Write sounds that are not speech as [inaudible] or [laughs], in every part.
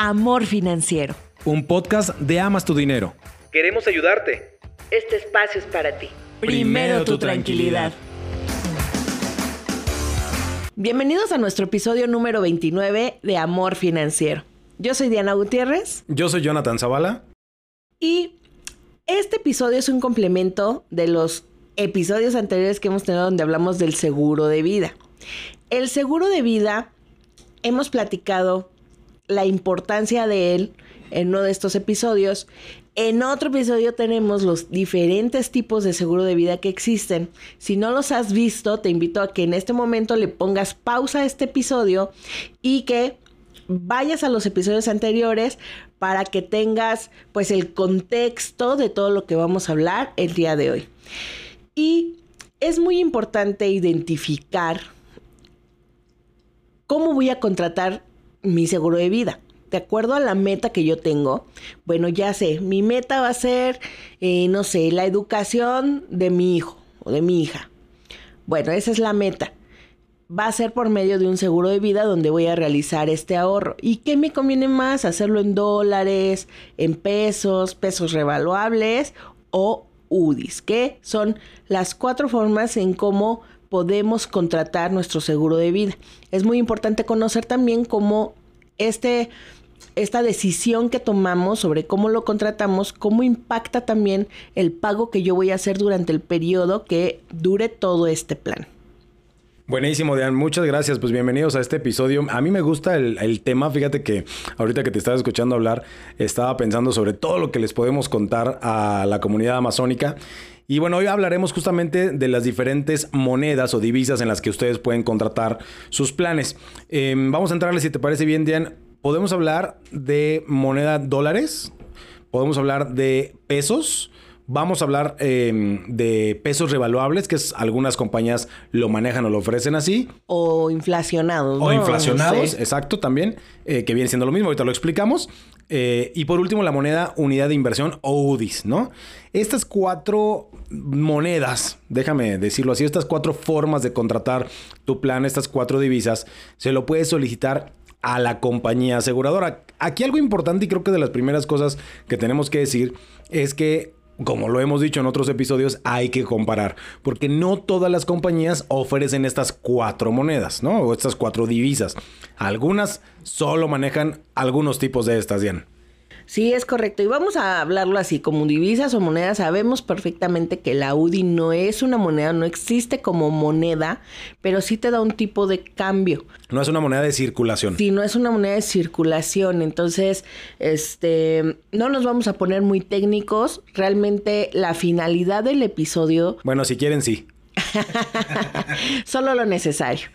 Amor Financiero. Un podcast de Amas tu Dinero. Queremos ayudarte. Este espacio es para ti. Primero tu tranquilidad. Bienvenidos a nuestro episodio número 29 de Amor Financiero. Yo soy Diana Gutiérrez. Yo soy Jonathan Zavala. Y este episodio es un complemento de los episodios anteriores que hemos tenido donde hablamos del seguro de vida. El seguro de vida, hemos platicado la importancia de él en uno de estos episodios. En otro episodio tenemos los diferentes tipos de seguro de vida que existen. Si no los has visto, te invito a que en este momento le pongas pausa a este episodio y que vayas a los episodios anteriores para que tengas pues el contexto de todo lo que vamos a hablar el día de hoy. Y es muy importante identificar cómo voy a contratar mi seguro de vida. De acuerdo a la meta que yo tengo, bueno, ya sé, mi meta va a ser, eh, no sé, la educación de mi hijo o de mi hija. Bueno, esa es la meta. Va a ser por medio de un seguro de vida donde voy a realizar este ahorro. ¿Y qué me conviene más? Hacerlo en dólares, en pesos, pesos revaluables o UDIs, que son las cuatro formas en cómo podemos contratar nuestro seguro de vida. Es muy importante conocer también cómo este, esta decisión que tomamos sobre cómo lo contratamos, cómo impacta también el pago que yo voy a hacer durante el periodo que dure todo este plan. Buenísimo, Dian. Muchas gracias. Pues bienvenidos a este episodio. A mí me gusta el, el, tema. Fíjate que ahorita que te estaba escuchando hablar, estaba pensando sobre todo lo que les podemos contar a la comunidad amazónica. Y bueno, hoy hablaremos justamente de las diferentes monedas o divisas en las que ustedes pueden contratar sus planes. Eh, vamos a entrarle, si te parece bien, Dian. Podemos hablar de moneda dólares, podemos hablar de pesos, Vamos a hablar eh, de pesos revaluables, que es, algunas compañías lo manejan o lo ofrecen así. O inflacionados. ¿no? O inflacionados, sí. exacto, también, eh, que viene siendo lo mismo, ahorita lo explicamos. Eh, y por último, la moneda unidad de inversión o UDIs, ¿no? Estas cuatro monedas, déjame decirlo así, estas cuatro formas de contratar tu plan, estas cuatro divisas, se lo puedes solicitar a la compañía aseguradora. Aquí algo importante y creo que de las primeras cosas que tenemos que decir es que como lo hemos dicho en otros episodios, hay que comparar, porque no todas las compañías ofrecen estas cuatro monedas, ¿no? O estas cuatro divisas. Algunas solo manejan algunos tipos de estas, Diana. Sí, es correcto. Y vamos a hablarlo así, como divisas o monedas. Sabemos perfectamente que la UDI no es una moneda, no existe como moneda, pero sí te da un tipo de cambio. No es una moneda de circulación. Sí, no es una moneda de circulación. Entonces, este, no nos vamos a poner muy técnicos. Realmente la finalidad del episodio... [laughs] Bueno, si quieren, sí. [laughs] Solo lo necesario.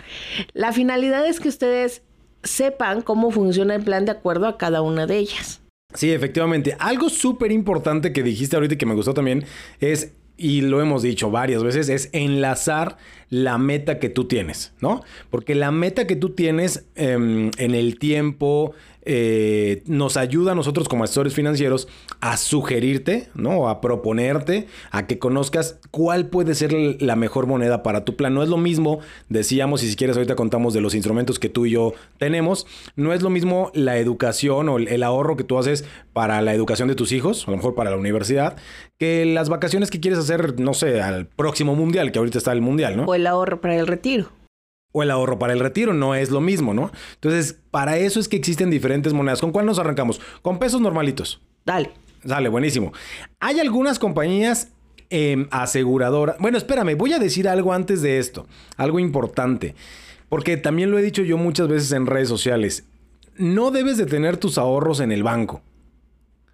La finalidad es que ustedes sepan cómo funciona el plan de acuerdo a cada una de ellas. Sí, efectivamente. Algo súper importante que dijiste ahorita y que me gustó también es, y lo hemos dicho varias veces, es enlazar la meta que tú tienes, ¿no? Porque la meta que tú tienes eh, en el tiempo, eh, nos ayuda a nosotros como asesores financieros a sugerirte, ¿no? A proponerte, a que conozcas cuál puede ser la mejor moneda para tu plan. No es lo mismo, decíamos, y si quieres ahorita contamos de los instrumentos que tú y yo tenemos, no es lo mismo la educación o el ahorro que tú haces para la educación de tus hijos, a lo mejor para la universidad, que las vacaciones que quieres hacer, no sé, al próximo mundial, que ahorita está el mundial, ¿no? O el ahorro para el retiro o el ahorro para el retiro, no es lo mismo, ¿no? Entonces, para eso es que existen diferentes monedas. ¿Con cuál nos arrancamos? Con pesos normalitos. Dale. Dale, buenísimo. Hay algunas compañías eh, aseguradoras. Bueno, espérame, voy a decir algo antes de esto, algo importante, porque también lo he dicho yo muchas veces en redes sociales. No debes de tener tus ahorros en el banco.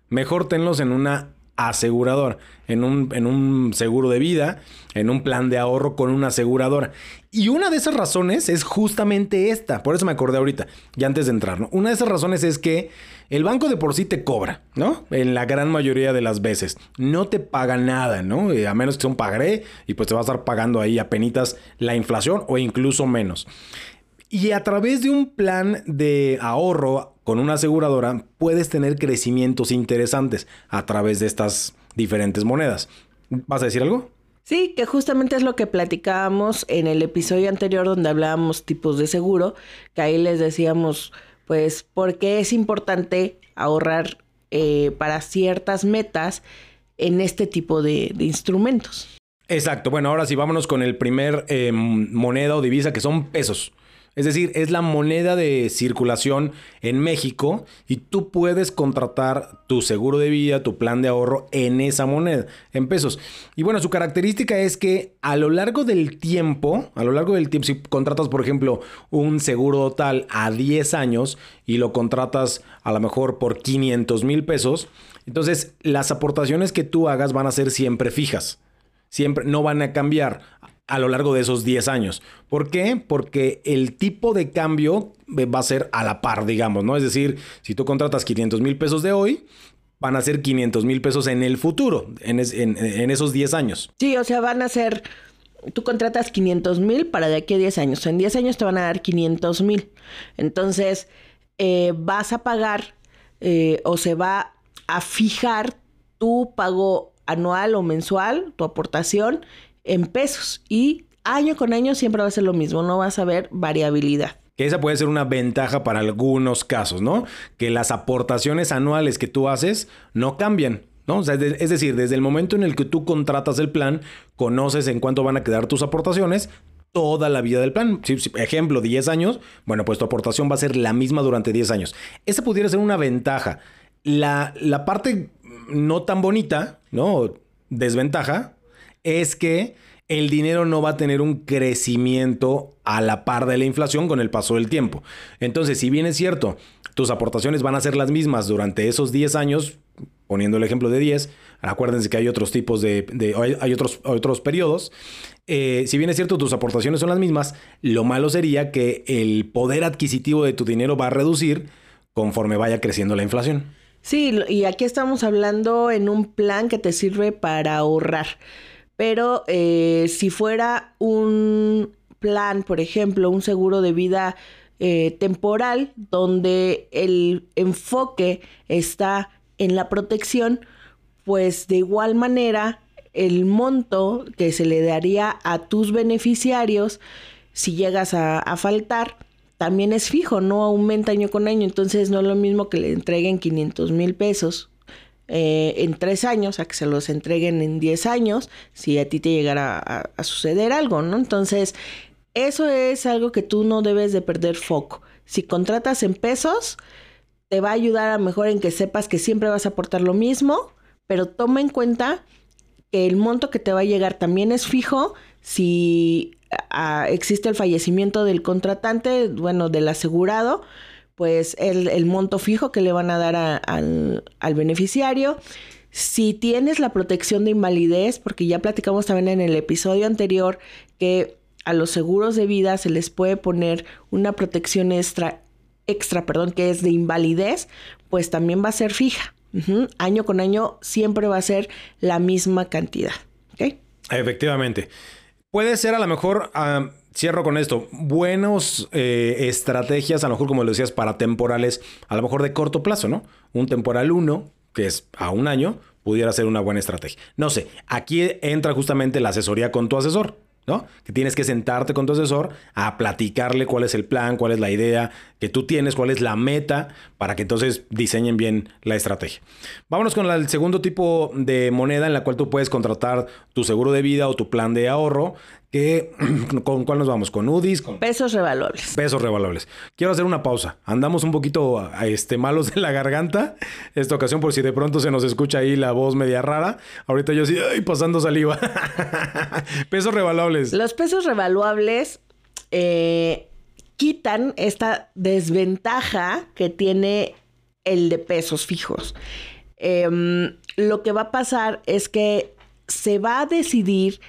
Mejor tenlos en una aseguradora, en un, en un seguro de vida, en un plan de ahorro con una aseguradora. Y una de esas razones es justamente esta, por eso me acordé ahorita, ya antes de entrar, ¿no? Una de esas razones es que el banco de por sí te cobra, ¿no? En la gran mayoría de las veces. No te paga nada, ¿no? Eh, a menos que sea un pagaré y pues te va a estar pagando ahí penitas la inflación o incluso menos. Y a través de un plan de ahorro con una aseguradora puedes tener crecimientos interesantes a través de estas diferentes monedas. ¿Vas a decir algo? Sí, que justamente es lo que platicábamos en el episodio anterior donde hablábamos tipos de seguro, que ahí les decíamos pues porque es importante ahorrar eh, para ciertas metas en este tipo de, de instrumentos. Exacto. Bueno, ahora sí, vámonos con el primer eh, moneda o divisa que son pesos. Es decir, es la moneda de circulación en México y tú puedes contratar tu seguro de vida, tu plan de ahorro en esa moneda, en pesos. Y bueno, su característica es que a lo largo del tiempo, a lo largo del tiempo, si contratas, por ejemplo, un seguro total a 10 años y lo contratas a lo mejor por 500 mil pesos, entonces las aportaciones que tú hagas van a ser siempre fijas. Siempre no van a cambiar a lo largo de esos 10 años. ¿Por qué? Porque el tipo de cambio va a ser a la par, digamos, ¿no? Es decir, si tú contratas 500 mil pesos de hoy, van a ser 500 mil pesos en el futuro, en, esos 10 años. Sí, o sea, van a ser, tú contratas 500 mil para de aquí a 10 años. En 10 años te van a dar 500 mil. Entonces, eh, vas a pagar eh, o se va a fijar tu pago anual o mensual, tu aportación en pesos y año con año siempre va a ser lo mismo, no vas a ver variabilidad. Que esa puede ser una ventaja para algunos casos, ¿no? Que las aportaciones anuales que tú haces no cambian. ¿No? es decir, desde el momento en el que tú contratas el plan, conoces en cuánto van a quedar tus aportaciones toda la vida del plan. ejemplo, 10 años, bueno, pues tu aportación va a ser la misma durante 10 años. Esa pudiera ser una ventaja. La, la parte no tan bonita, ¿no? Desventaja, es que el dinero no va a tener un crecimiento a la par de la inflación con el paso del tiempo. Entonces, si bien es cierto, tus aportaciones van a ser las mismas durante esos 10 años, poniendo el ejemplo de 10, acuérdense que hay otros tipos de, hay otros, otros periodos, eh, si bien es cierto, tus aportaciones son las mismas, lo malo sería que el poder adquisitivo de tu dinero va a reducir conforme vaya creciendo la inflación. Sí, y aquí estamos hablando en un plan que te sirve para ahorrar. Pero eh, si fuera un plan, por ejemplo, un seguro de vida eh, temporal, donde el enfoque está en la protección, pues de igual manera el monto que se le daría a tus beneficiarios si llegas a, a, faltar también es fijo, no aumenta año con año, entonces no es lo mismo que le entreguen 500 mil pesos eh, en tres años a que se los entreguen en diez años si a ti te llegara a, suceder algo, ¿no? Entonces, eso es algo que tú no debes de perder foco. Si contratas en pesos, te va a ayudar a mejor en que sepas que siempre vas a aportar lo mismo, pero toma en cuenta que el monto que te va a llegar también es fijo si existe el fallecimiento del contratante, bueno, del asegurado, pues el, monto fijo que le van a dar al, al beneficiario. Si tienes la protección de invalidez, porque ya platicamos también en el episodio anterior que a los seguros de vida se les puede poner una protección extra, extra, perdón, que es de invalidez, pues también va a ser fija. Año con año siempre va a ser la misma cantidad. Efectivamente. Puede ser a lo mejor cierro con esto. Buenas eh, estrategias, a lo mejor como lo decías, para temporales, a lo mejor de corto plazo, ¿no? Un temporal 1, que es a un año, pudiera ser una buena estrategia. No sé, aquí entra justamente la asesoría con tu asesor. ¿no? Que tienes que sentarte con tu asesor a platicarle cuál es el plan, cuál es la idea que tú tienes, cuál es la meta, para que entonces diseñen bien la estrategia. Vámonos con el segundo tipo de moneda en la cual tú puedes contratar tu seguro de vida o tu plan de ahorro, [clears throat] ¿Con cuál nos vamos? ¿Con UDIs? Con pesos revaluables. Pesos revaluables. Quiero hacer una pausa. Andamos un poquito este, malos de la garganta esta ocasión por si de pronto se nos escucha ahí la voz media rara. Ahorita yo sí, ay, pasando saliva. [laughs] pesos revaluables. Los pesos revaluables eh, quitan esta desventaja que tiene el de pesos fijos. Em, lo que va a pasar es que se va a decidir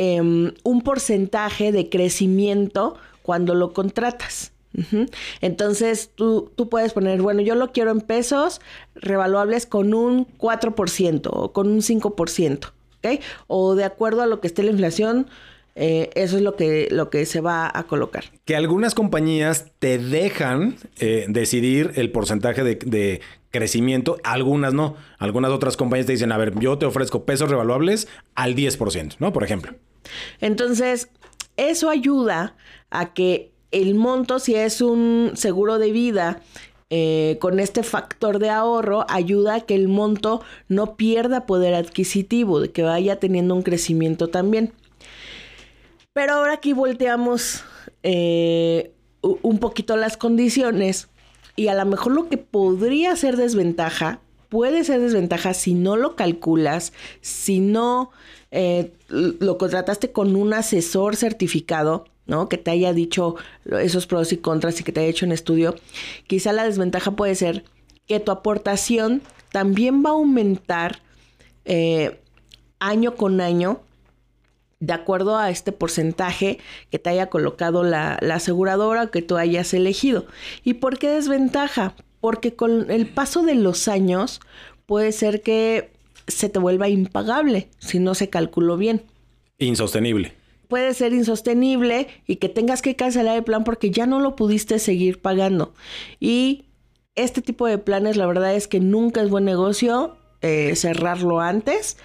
Em, un porcentaje de crecimiento cuando lo contratas. Entonces tú, tú, puedes poner, bueno, yo lo quiero en pesos revaluables con un 4% o con un 5%, ¿ok? O de acuerdo a lo que esté la inflación, eh, eso es lo que, lo que se va a colocar. Que algunas compañías te dejan eh, decidir el porcentaje de, de, crecimiento, algunas no. Algunas otras compañías te dicen, a ver, yo te ofrezco pesos revaluables al 10%, ¿no? Por ejemplo. Entonces, eso ayuda a que el monto, si es un seguro de vida, eh, con este factor de ahorro ayuda a que el monto no pierda poder adquisitivo, de que vaya teniendo un crecimiento también. Pero ahora aquí volteamos eh, un poquito las condiciones y a lo mejor lo que podría ser desventaja, puede ser desventaja si no lo calculas, si no eh, lo contrataste con un asesor certificado, ¿no? Que te haya dicho esos pros y contras y que te haya hecho un estudio. Quizá la desventaja puede ser que tu aportación también va a aumentar eh, año con año de acuerdo a este porcentaje que te haya colocado la, la aseguradora que tú hayas elegido. ¿Y por qué desventaja? Porque con el paso de los años puede ser que se te vuelva impagable si no se calculó bien. Insostenible puede ser insostenible y que tengas que cancelar el plan porque ya no lo pudiste seguir pagando. Y este tipo de planes, la verdad es que nunca es buen negocio eh, cerrarlo antes,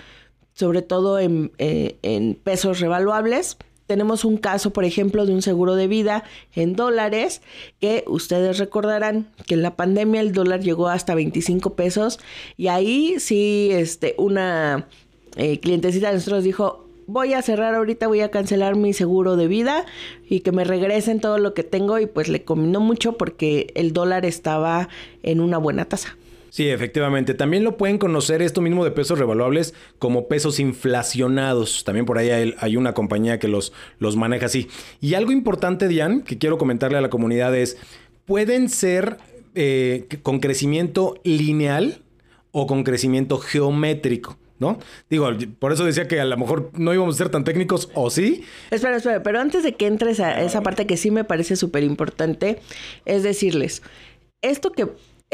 sobre todo en, eh, en pesos revaluables. Tenemos un caso, por ejemplo, de un seguro de vida en dólares, que ustedes recordarán que en la pandemia el dólar llegó hasta 25 pesos y ahí sí, este, una eh, clientecita de nosotros dijo, voy a cerrar ahorita, voy a cancelar mi seguro de vida y que me regresen todo lo que tengo y pues le combinó mucho porque el dólar estaba en una buena tasa. Sí, efectivamente. También lo pueden conocer esto mismo de pesos revaluables como pesos inflacionados. También por ahí hay, una compañía que los, los maneja así. Y algo importante, Diane, que quiero comentarle a la comunidad es, pueden ser eh, con crecimiento lineal o con crecimiento geométrico. ¿no? Digo, por eso decía que a lo mejor no íbamos a ser tan técnicos, o sí. Espera, espera, pero antes de que entres a esa parte que sí me parece súper importante, es decirles, esto que,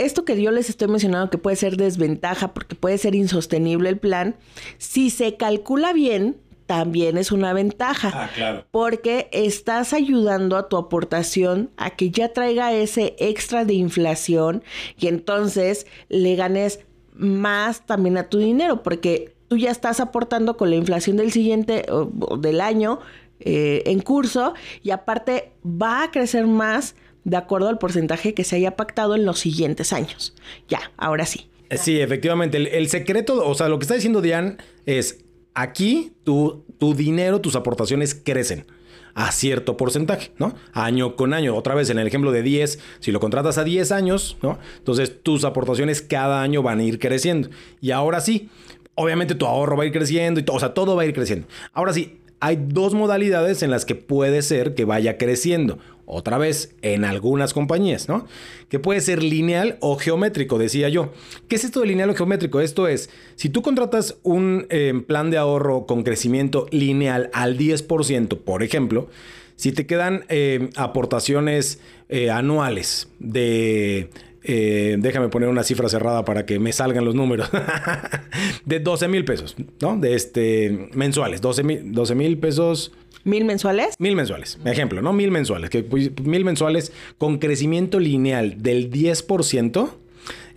esto que yo les estoy mencionando que puede ser desventaja porque puede ser insostenible el plan, si se calcula bien, también es una ventaja. Ah, claro. Porque estás ayudando a tu aportación a que ya traiga ese extra de inflación y entonces le ganes más también a tu dinero, porque tú ya estás aportando con la inflación del siguiente o, del año eh, en curso y aparte va a crecer más de acuerdo al porcentaje que se haya pactado en los siguientes años. Ya, ahora sí. Eh, sí, efectivamente. El, secreto, o sea, lo que está diciendo Diane es, aquí tu, tu dinero, tus aportaciones crecen a cierto porcentaje, ¿no? Año con año. Otra vez, en el ejemplo de 10, si lo contratas a 10 años, ¿no? Entonces tus aportaciones cada año van a ir creciendo. Y ahora sí, obviamente tu ahorro va a ir creciendo y o sea, todo va a ir creciendo. Ahora sí, hay dos modalidades en las que puede ser que vaya creciendo. Otra vez, en algunas compañías, ¿no? Que puede ser lineal o geométrico, decía yo. ¿Qué es esto de lineal o geométrico? Esto es, si tú contratas un eh, plan de ahorro con crecimiento lineal al 10%, por ejemplo, si te quedan eh, aportaciones eh, anuales de déjame poner una cifra cerrada para que me salgan los números. [laughs] de 12 mil pesos, ¿no? De este, mensuales. 12 mil pesos ¿Mil mensuales? Mil mensuales. Ejemplo, ¿no? Mil mensuales. Que, pues, mil mensuales con crecimiento lineal del 10%.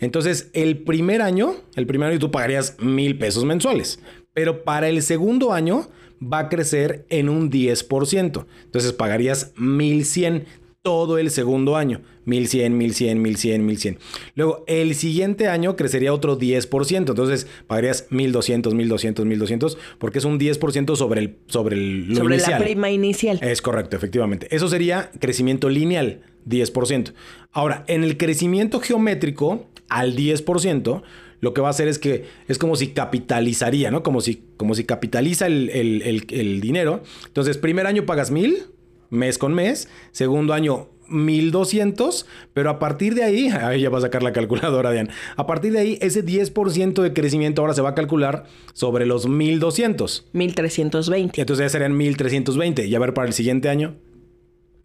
Entonces, el primer año, el primer año tú pagarías mil pesos mensuales. Pero para el segundo año va a crecer en un 10%. Entonces pagarías 1100 todo el segundo año. 1100, 1100, 1100, 1100. Luego, el siguiente año crecería otro 10%. Entonces, pagarías 1200, 1200, 1200, porque es un 10% sobre el sobre el sobre la prima inicial. Es correcto, efectivamente. Eso sería crecimiento lineal, 10%. Ahora, en el crecimiento geométrico al 10%, lo que va a hacer es que es como si capitalizaría, ¿no? Como si, como si capitaliza el, el dinero. Entonces, primer año pagas 1000 mes con mes. Segundo año, 1200, pero a partir de ahí, [laughs] ahí ya va a sacar la calculadora, Diane. A partir de ahí, ese 10% de crecimiento ahora se va a calcular sobre los 1200. 1320. Entonces ya serían 1320. Y a ver, para el siguiente año,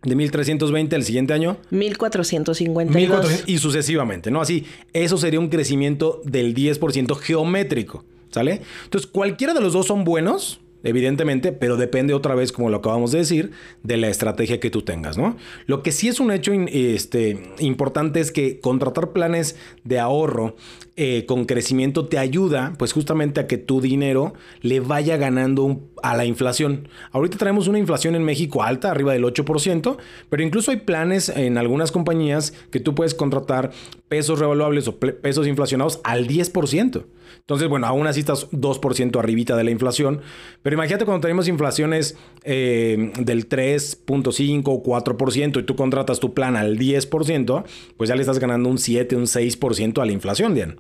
de 1320 al siguiente año. 1452. y sucesivamente, ¿no? Así, eso sería un crecimiento del 10% geométrico, ¿sale? Entonces, cualquiera de los dos son buenos evidentemente, pero depende otra vez, como lo acabamos de decir, de la estrategia que tú tengas, ¿no? Lo que sí es un hecho este, importante es que contratar planes de ahorro eh, con crecimiento te ayuda, pues justamente a que tu dinero le vaya ganando a la inflación. Ahorita traemos una inflación en México alta, arriba del 8%, pero incluso hay planes en algunas compañías que tú puedes contratar pesos revaluables o pesos inflacionados al 10%. Entonces, bueno, aún así estás 2% arribita de la inflación, pero imagínate cuando tenemos inflaciones eh, del 3.5 o 4% y tú contratas tu plan al 10%, pues ya le estás ganando un 7, un 6% a la inflación, Diana.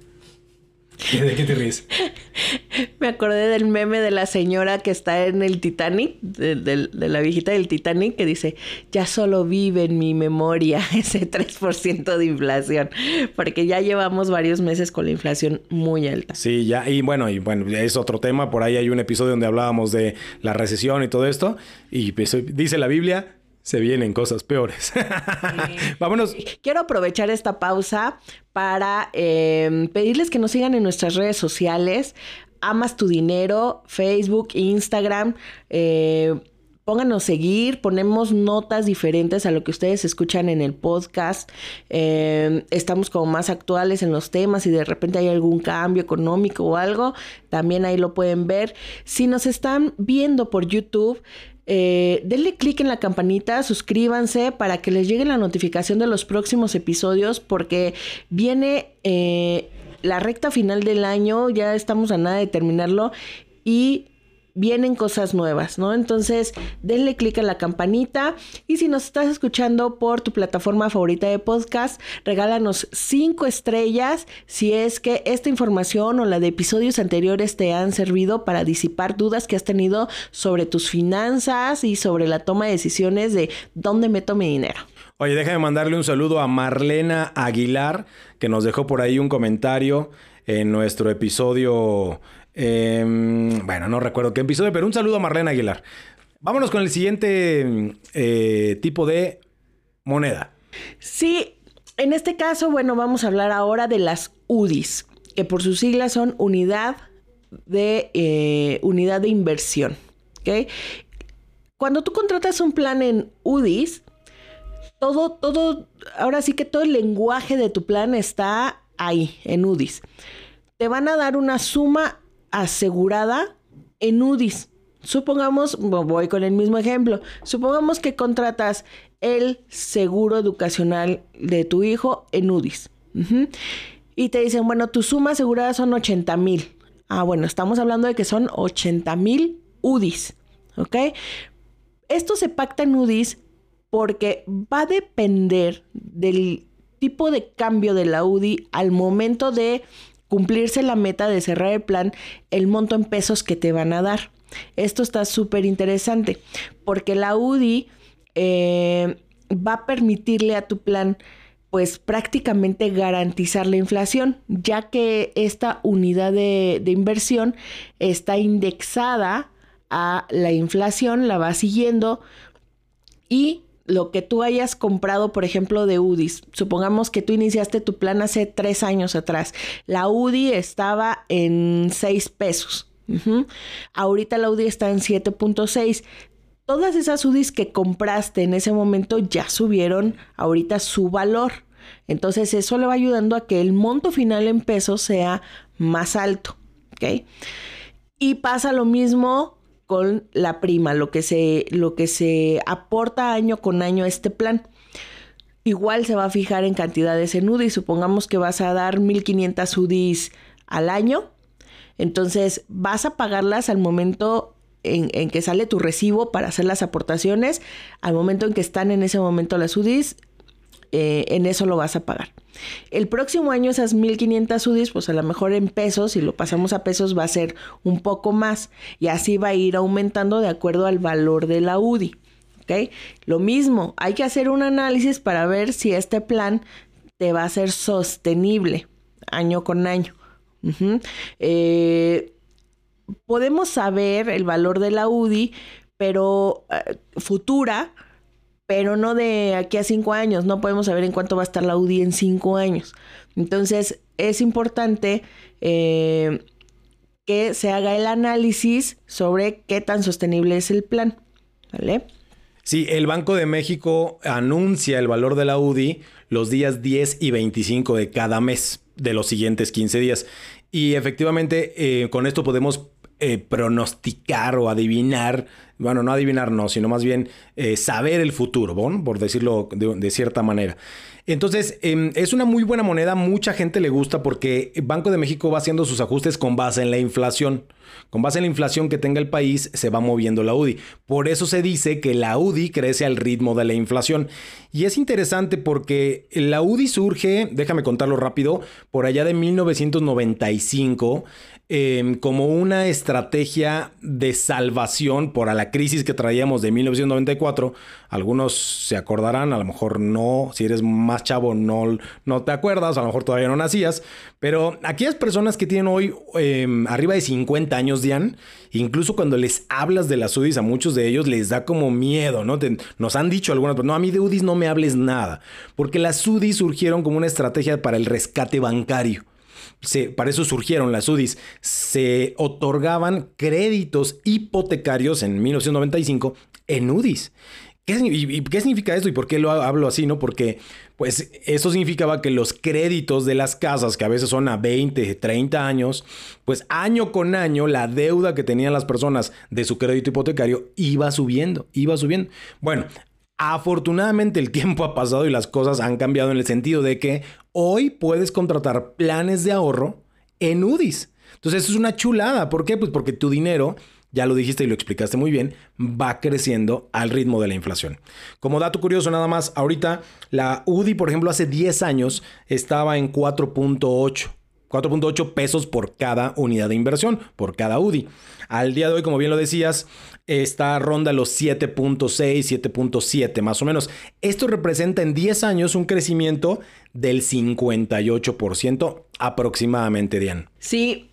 ¿De qué te ríes? [laughs] Me acordé del meme de la señora que está en el Titanic, de, la viejita del Titanic, que dice, ya solo vive en mi memoria [laughs] ese 3% de inflación, porque ya llevamos varios meses con la inflación muy alta. Sí, ya, y bueno, y bueno, es otro tema, por ahí hay un episodio donde hablábamos de la recesión y todo esto, y pues, dice la Biblia, se vienen cosas peores. [laughs] Vámonos. Quiero aprovechar esta pausa para em, pedirles que nos sigan en nuestras redes sociales. Amas tu dinero, Facebook, Instagram. Eh, pónganos seguir, ponemos notas diferentes a lo que ustedes escuchan en el podcast. Em, estamos como más actuales en los temas y de repente hay algún cambio económico o algo, también ahí lo pueden ver. Si nos están viendo por YouTube, eh, denle clic en la campanita, suscríbanse para que les llegue la notificación de los próximos episodios porque viene eh, la recta final del año, ya estamos a nada de terminarlo y vienen cosas nuevas, ¿no? Entonces, denle clic a la campanita y si nos estás escuchando por tu plataforma favorita de podcast, regálanos cinco estrellas si es que esta información o la de episodios anteriores te han servido para disipar dudas que has tenido sobre tus finanzas y sobre la toma de decisiones de dónde meto mi dinero. Oye, déjame mandarle un saludo a Marlena Aguilar, que nos dejó por ahí un comentario en nuestro episodio Em, bueno, no recuerdo qué episodio, pero un saludo a Marlene Aguilar. Vámonos con el siguiente eh, tipo de moneda. Sí, en este caso, bueno, vamos a hablar ahora de las UDIs, que por sus siglas son unidad de, eh, unidad de inversión. Cuando tú contratas un plan en UDIs, todo, todo, ahora sí que todo el lenguaje de tu plan está ahí, en UDIs. Te van a dar una suma asegurada en UDIs. Supongamos, voy con el mismo ejemplo, supongamos que contratas el seguro educacional de tu hijo en UDIs. Y te dicen, bueno, tu suma asegurada son 80 mil. Ah, bueno, estamos hablando de que son 80 mil UDIs. ¿Ok? Esto se pacta en UDIs porque va a depender del tipo de cambio de la UDI al momento de cumplirse la meta de cerrar el plan, el monto en pesos que te van a dar. Esto está súper interesante porque la UDI eh, va a permitirle a tu plan pues prácticamente garantizar la inflación, ya que esta unidad de, de inversión está indexada a la inflación, la va siguiendo y lo que tú hayas comprado, por ejemplo, de UDIs. Supongamos que tú iniciaste tu plan hace tres años atrás. La UDI estaba en seis pesos. Ahorita la UDI está en 7.6. Todas esas UDIs que compraste en ese momento ya subieron ahorita su valor. Entonces eso le va ayudando a que el monto final en pesos sea más alto. Y pasa lo mismo con la prima, lo que se, lo que se aporta año con año a este plan. Igual se va a fijar en cantidades en UDI. Supongamos que vas a dar 1500 UDIs al año. Entonces vas a pagarlas al momento en, en, que sale tu recibo para hacer las aportaciones. Al momento en que están en ese momento las UDIs, eh, en eso lo vas a pagar. El próximo año esas 1500 UDIs, pues a lo mejor en pesos, si lo pasamos a pesos va a ser un poco más y así va a ir aumentando de acuerdo al valor de la UDI. ¿ok? Lo mismo, hay que hacer un análisis para ver si este plan te va a ser sostenible año con año. Eh, podemos saber el valor de la UDI, pero eh, futura, pero no de aquí a cinco años. No podemos saber en cuánto va a estar la UDI en cinco años. Entonces, es importante eh, que se haga el análisis sobre qué tan sostenible es el plan. ¿Vale? Sí, el Banco de México anuncia el valor de la UDI los días 10 y 25 de cada mes de los siguientes 15 días. Y efectivamente, eh, con esto podemos eh, pronosticar o adivinar, bueno, no adivinar, no, sino más bien eh, saber el futuro, ¿bon? por decirlo de, cierta manera. Entonces, em, es una muy buena moneda, mucha gente le gusta porque Banco de México va haciendo sus ajustes con base en la inflación. Con base en la inflación que tenga el país, se va moviendo la UDI. Por eso se dice que la UDI crece al ritmo de la inflación. Y es interesante porque la UDI surge, déjame contarlo rápido, por allá de 1995. Em, como una estrategia de salvación por a la crisis que traíamos de 1994. Algunos se acordarán, a lo mejor no, si eres más chavo no, no te acuerdas, a lo mejor todavía no nacías, pero aquellas personas que tienen hoy em, arriba de 50 años, Dian, incluso cuando les hablas de las UDIs, a muchos de ellos les da como miedo, ¿no? nos han dicho algunas, pero no, a mí de UDIs no me hables nada, porque las UDIs surgieron como una estrategia para el rescate bancario para eso surgieron las UDIs, se otorgaban créditos hipotecarios en 1995 en UDIs. ¿Qué, y, ¿Qué significa esto y por qué lo hablo así? no? Porque pues eso significaba que los créditos de las casas, que a veces son a 20, 30 años, pues año con año la deuda que tenían las personas de su crédito hipotecario iba subiendo, iba subiendo. Bueno, Afortunadamente el tiempo ha pasado y las cosas han cambiado en el sentido de que hoy puedes contratar planes de ahorro en UDIs. Entonces eso es una chulada. ¿Por qué? Pues porque tu dinero, ya lo dijiste y lo explicaste muy bien, va creciendo al ritmo de la inflación. Como dato curioso nada más, ahorita la UDI, por ejemplo, hace 10 años estaba en 4.8. 4.8 pesos por cada unidad de inversión, por cada UDI. Al día de hoy, como bien lo decías, esta ronda los 7.6, 7.7 más o menos. Esto representa en 10 años un crecimiento del 58% aproximadamente, Diane. Sí,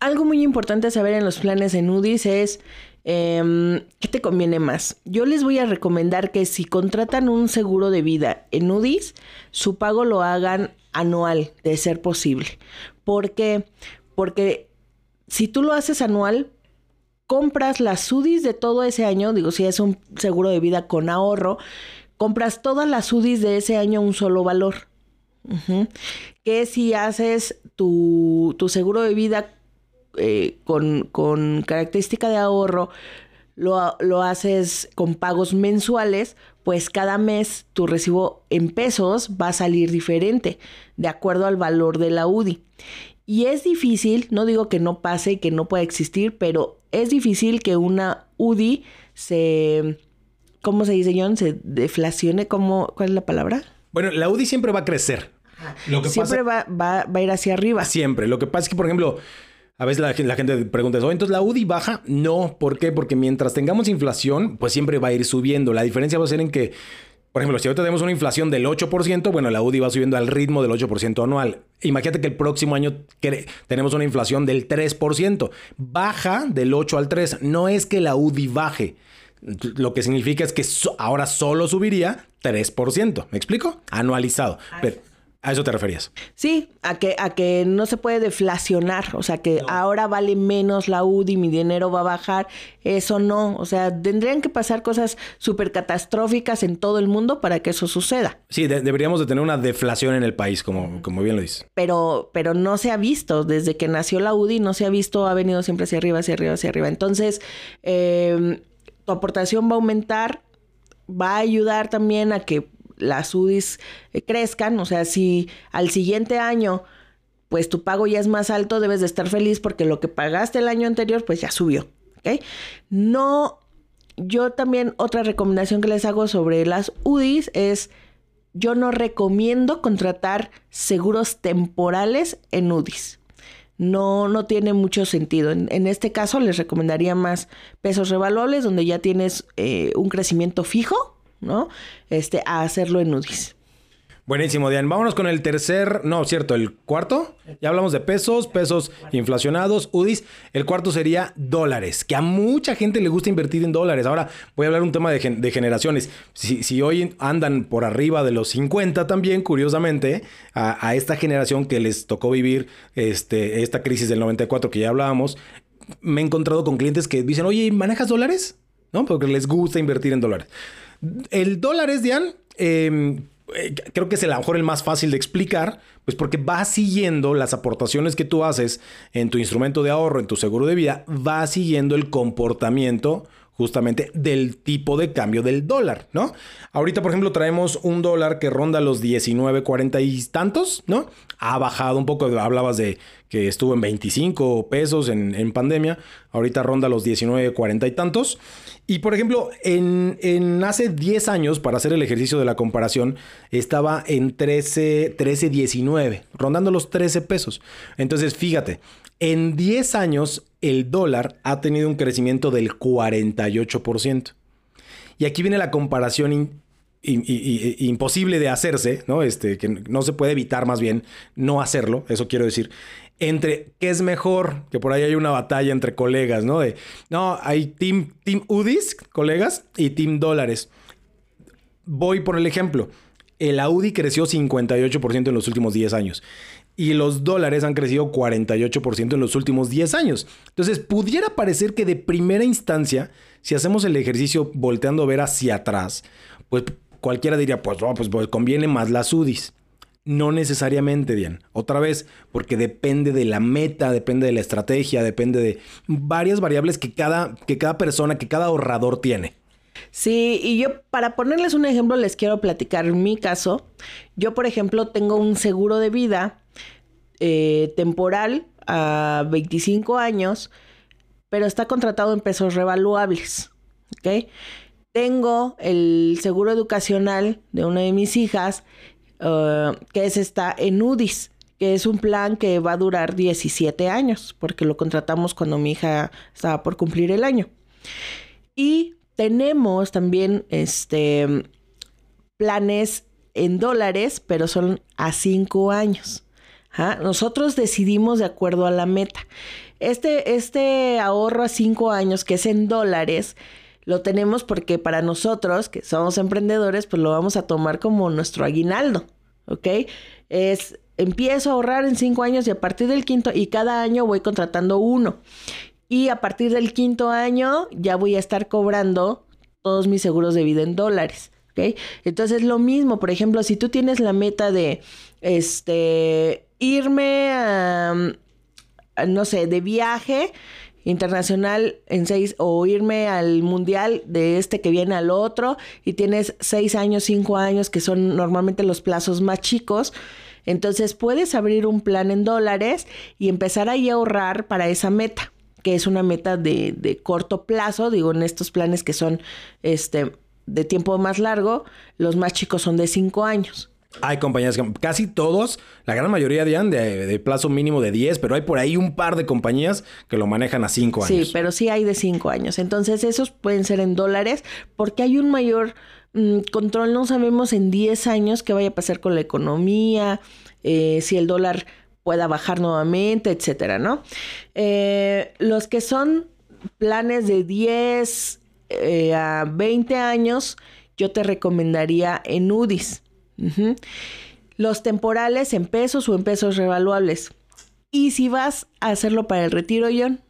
algo muy importante saber en los planes en UDIs es em, qué te conviene más. Yo les voy a recomendar que si contratan un seguro de vida en UDIs, su pago lo hagan anual, de ser posible. ¿Por qué? Porque si tú lo haces anual, compras las SUDIs de todo ese año, digo, si es un seguro de vida con ahorro, compras todas las SUDIs de ese año a un solo valor. Que si haces tu, seguro de vida eh, con, con, característica de ahorro, lo, lo, haces con pagos mensuales, pues cada mes tu recibo en pesos va a salir diferente, de acuerdo al valor de la UDI. Y es difícil, no digo que no pase y que no pueda existir, pero es difícil que una UDI se, ¿cómo se dice, John? Se deflacione, ¿cómo, ¿cuál es la palabra? Bueno, la UDI siempre va a crecer. Lo que siempre va, va, va, a ir hacia arriba. Siempre. Lo que pasa es que, por ejemplo, a veces la, gente pregunta eso, entonces la UDI baja. No, ¿por qué? Porque mientras tengamos inflación, pues siempre va a ir subiendo. La diferencia va a ser en que por ejemplo, si ahorita tenemos una inflación del 8%, bueno, la UDI va subiendo al ritmo del 8% anual. Imagínate que el próximo año tenemos una inflación del 3%. Baja del 8 al 3. No es que la UDI baje. Lo que significa es que ahora solo subiría 3%. ¿Me explico? Anualizado. Pero, ¿A eso te referías? Sí, a que, a que no se puede deflacionar, o sea, que ahora vale menos la UDI, mi dinero va a bajar, eso no, o sea, tendrían que pasar cosas súper catastróficas en todo el mundo para que eso suceda. Sí, deberíamos de tener una deflación en el país, como, como bien lo dices. Pero, pero no se ha visto, desde que nació la UDI no se ha visto, ha venido siempre hacia arriba, hacia arriba, hacia arriba. Entonces, em, tu aportación va a aumentar, va a ayudar también a que las UDIs eh, crezcan, o sea, si al siguiente año pues tu pago ya es más alto, debes de estar feliz porque lo que pagaste el año anterior pues ya subió, ¿ok? No, yo también otra recomendación que les hago sobre las UDIs es yo no recomiendo contratar seguros temporales en UDIs. No, no tiene mucho sentido. En, este caso les recomendaría más pesos revaluables donde ya tienes eh, un crecimiento fijo ¿no? Este, a hacerlo en UDIs. Buenísimo, Diane. Vámonos con el tercer, no, cierto, el cuarto. Ya hablamos de pesos, pesos inflacionados, UDIs. El cuarto sería dólares, que a mucha gente le gusta invertir en dólares. Ahora voy a hablar un tema de, generaciones. Si, hoy andan por arriba de los 50 también, curiosamente, a, esta generación que les tocó vivir este, esta crisis del 94 que ya hablábamos, me he encontrado con clientes que dicen, oye, ¿manejas dólares? ¿No? Porque les gusta invertir en dólares. El dólar es, Diane, em, eh, creo que es a lo mejor el más fácil de explicar, pues porque va siguiendo las aportaciones que tú haces en tu instrumento de ahorro, en tu seguro de vida, va siguiendo el comportamiento justamente del tipo de cambio del dólar, ¿no? Ahorita, por ejemplo, traemos un dólar que ronda los 19, 40 y tantos, ¿no? Ha bajado un poco, hablabas de que estuvo en 25 pesos en, pandemia, ahorita ronda los 19, 40 y tantos. Y por ejemplo, en, en, hace 10 años, para hacer el ejercicio de la comparación, estaba en 13, 13, 19, rondando los 13 pesos. Entonces, fíjate, en 10 años el dólar ha tenido un crecimiento del 48%. Y aquí viene la comparación imposible de hacerse, ¿no? Este, que no se puede evitar más bien no hacerlo, eso quiero decir, entre qué es mejor, que por ahí hay una batalla entre colegas, ¿no? No, hay Team, team UDIs, colegas, y Team Dólares. Voy por el ejemplo. El Audi creció 58% en los últimos 10 años y los dólares han crecido 48% en los últimos 10 años. Entonces, pudiera parecer que de primera instancia, si hacemos el ejercicio volteando a ver hacia atrás, pues cualquiera diría, pues, pues, pues, conviene más las UDIs. No necesariamente, Diane. Otra vez, porque depende de la meta, depende de la estrategia, depende de varias variables que cada, que cada persona, que cada ahorrador tiene. Sí, y yo para ponerles un ejemplo les quiero platicar mi caso. Yo, por ejemplo, tengo un seguro de vida eh, temporal a 25 años, pero está contratado en pesos revaluables. ¿Ok? Tengo el seguro educacional de una de mis hijas, uh, que es está en UDIs, que es un plan que va a durar 17 años, porque lo contratamos cuando mi hija estaba por cumplir el año. Y tenemos también este planes en dólares, pero son a 5 años. Nosotros decidimos de acuerdo a la meta. Este, este ahorro a 5 años, que es en dólares, lo tenemos porque para nosotros, que somos emprendedores, pues lo vamos a tomar como nuestro aguinaldo, ¿ok? Es, empiezo a ahorrar en cinco años y a partir del quinto, y cada año voy contratando uno. Y a partir del quinto año ya voy a estar cobrando todos mis seguros de vida en dólares, ¿ok? Entonces lo mismo, por ejemplo, si tú tienes la meta de, este, irme a no sé, de viaje, internacional en seis o irme al mundial de este que viene al otro y tienes seis años, cinco años que son normalmente los plazos más chicos. Entonces puedes abrir un plan en dólares y empezar ahí a ahorrar para esa meta, que es una meta de, de corto plazo, digo, en estos planes que son este de tiempo más largo, los más chicos son de cinco años. Hay compañías, casi todos, la gran mayoría de, de plazo mínimo de 10, pero hay por ahí un par de compañías que lo manejan a 5 años. Sí, pero sí hay de 5 años. Entonces esos pueden ser en dólares porque hay un mayor mm, control. No sabemos en 10 años qué vaya a pasar con la economía, eh, si el dólar pueda bajar nuevamente, etcétera, ¿no? Eh, los que son planes de 10 eh, a 20 años, yo te recomendaría en UDIs. Los temporales en pesos o en pesos revaluables. Y si vas a hacerlo para el retiro, John.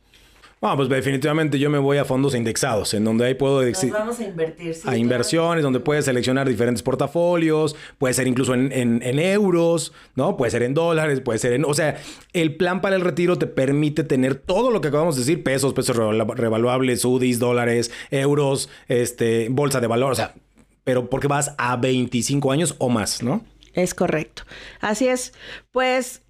Bueno, pues definitivamente yo me voy a fondos indexados, en donde ahí puedo... Nos vamos a invertir, A inversiones, donde puedes seleccionar diferentes portafolios, puede ser incluso en, en, euros, ¿no? Puede ser en dólares, puede ser en... O sea, el plan para el retiro te permite tener todo lo que acabamos de decir, pesos, pesos revaluables, UDIs, dólares, euros, este, bolsa de valor, o sea, pero porque vas a 25 años o más, ¿no? Es correcto. Así es. Pues,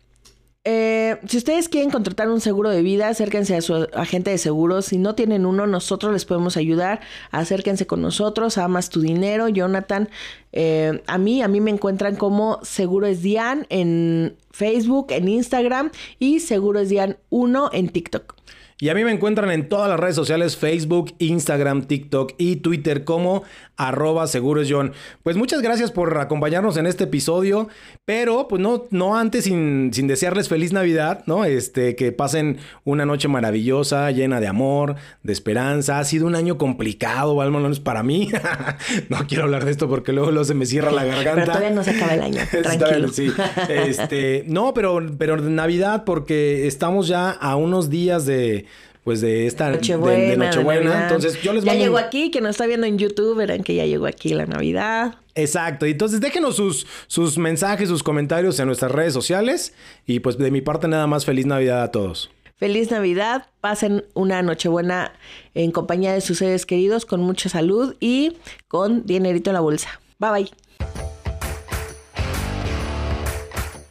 eh, si ustedes quieren contratar un seguro de vida, acérquense a su agente de seguros. Si no tienen uno, nosotros les podemos ayudar. Acérquense con nosotros. Amas tu dinero, Jonathan. Eh, a mí, a mí me encuentran como Seguro es Dian en Facebook, en Instagram y Seguro es Dian 1 en TikTok. Y a mí me encuentran en todas las redes sociales, Facebook, Instagram, TikTok y Twitter como arroba seguros John. Pues muchas gracias por acompañarnos en este episodio, pero pues no, no antes sin, sin desearles feliz Navidad, ¿no? Este, que pasen una noche maravillosa, llena de amor, de esperanza. Ha sido un año complicado, al menos para mí. [laughs] no quiero hablar de esto porque luego, luego se me cierra la [laughs] garganta. Pero todavía no se acaba el año, [laughs] tranquilo. sí. Este, no, pero, pero Navidad porque estamos ya a unos días de pues de esta de- Nochebuena. de, Nochebuena. Entonces yo les Ya mando llegó un- aquí, que nos está viendo en YouTube, verán que ya llegó aquí la Navidad. Exacto. Y Entonces déjenos sus, sus mensajes, sus comentarios en nuestras redes sociales. Y pues de mi parte nada más feliz Navidad a todos. Feliz Navidad, pasen una Nochebuena en compañía de sus seres queridos con mucha salud y con dinerito en la bolsa. Bye bye.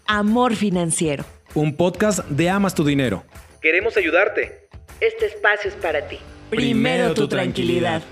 Amor financiero. Un podcast de Amas tu Dinero. Queremos ayudarte. Este espacio es para ti. Primero tu tranquilidad.